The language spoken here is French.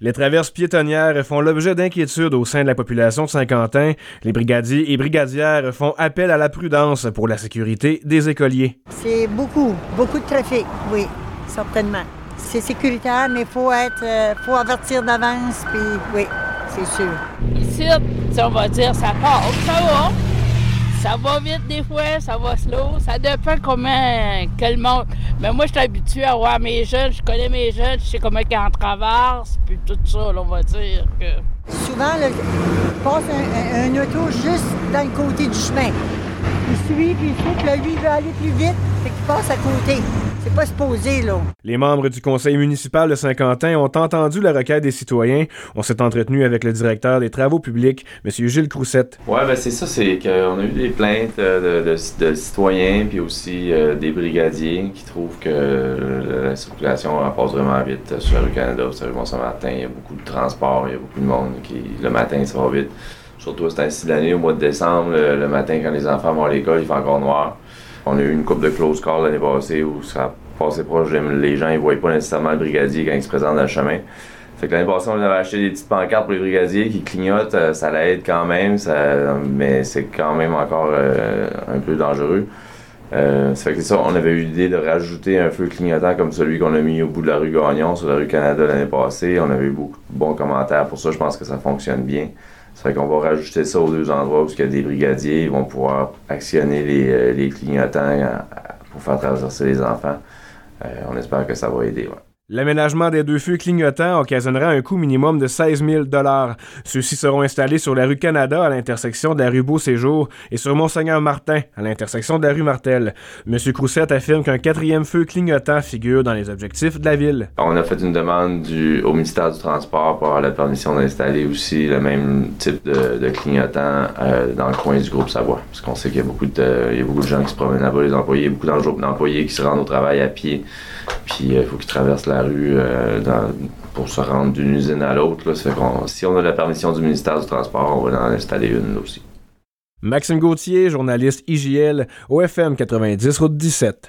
Les traverses piétonnières font l'objet d'inquiétudes au sein de la population de Saint-Quentin. Les brigadiers et brigadières font appel à la prudence pour la sécurité des écoliers. C'est beaucoup, beaucoup de trafic, oui, certainement. C'est sécuritaire, mais il faut être, euh, faut avertir d'avance, puis oui, c'est sûr. Ici, on va dire, ça part, ça va. Ça va vite des fois, ça va slow. Ça dépend comment que le monde. Mais moi, je suis habitué à voir mes jeunes, je connais mes jeunes, je sais comment ils en traversent, puis tout ça, on va dire que. Souvent, il passe un, un, auto juste dans le côté du chemin. Il suit, puis il faut que lui veut aller plus vite, fait qu'il passe à côté. C'est pas supposé, là. Les membres du conseil municipal de Saint-Quentin ont entendu la requête des citoyens. On s'est entretenu avec le directeur des travaux publics, M. Gilles Croussette. Oui, ben c'est ça, c'est qu'on a eu des plaintes de, de, citoyens, puis aussi euh, des brigadiers qui trouvent que la circulation passe vraiment vite sur la rue Canada. Vous savez, bon, ce matin, il y a beaucoup de transport, il y a beaucoup de monde qui, le matin, ça va vite. Surtout à cette d'année, au mois de décembre, le, matin, quand les enfants vont à l'école, il fait encore noir. On a eu une coupe de close call l'année passée où ça passait proche. Les gens ne voyaient pas nécessairement le brigadier quand il se présente dans le chemin. Fait que l'année passée, on avait acheté des petites pancartes pour les brigadiers qui clignotent. Euh, ça l'aide quand même, mais c'est quand même encore euh, un peu dangereux. Euh, ça fait que ça, on avait eu l'idée de rajouter un feu clignotant comme celui qu'on a mis au bout de la rue Gagnon sur la rue Canada l'année passée. On avait eu beaucoup de bons commentaires pour ça. Je pense que ça fonctionne bien. Ça fait qu'on va rajouter ça aux deux endroits où il y a des brigadiers. Ils vont pouvoir actionner les, les clignotants pour faire traverser les enfants. Euh, on espère que ça va aider. L'aménagement des deux feux clignotants occasionnera un coût minimum de 16 000 Ceux-ci seront installés sur la rue Canada à l'intersection de la rue Beau-Séjour et sur Monseigneur Martin à l'intersection de la rue Martel. M. Croussette affirme qu'un quatrième feu clignotant figure dans les objectifs de la ville. On a fait une demande au ministère du Transport pour avoir la permission d'installer aussi le même type de, clignotant euh, dans le coin du groupe Savoie. Parce qu'on sait qu'il y a beaucoup de, de gens qui se promènent là-bas, les employés, beaucoup d'employés qui se rendent au travail à pied. Puis euh, il faut qu'ils traversent la rue euh, pour se rendre d'une usine à l'autre. Si on a la permission du ministère du Transport, on va en installer une aussi. Maxime Gauthier, journaliste IGL, OFM 90, route 17.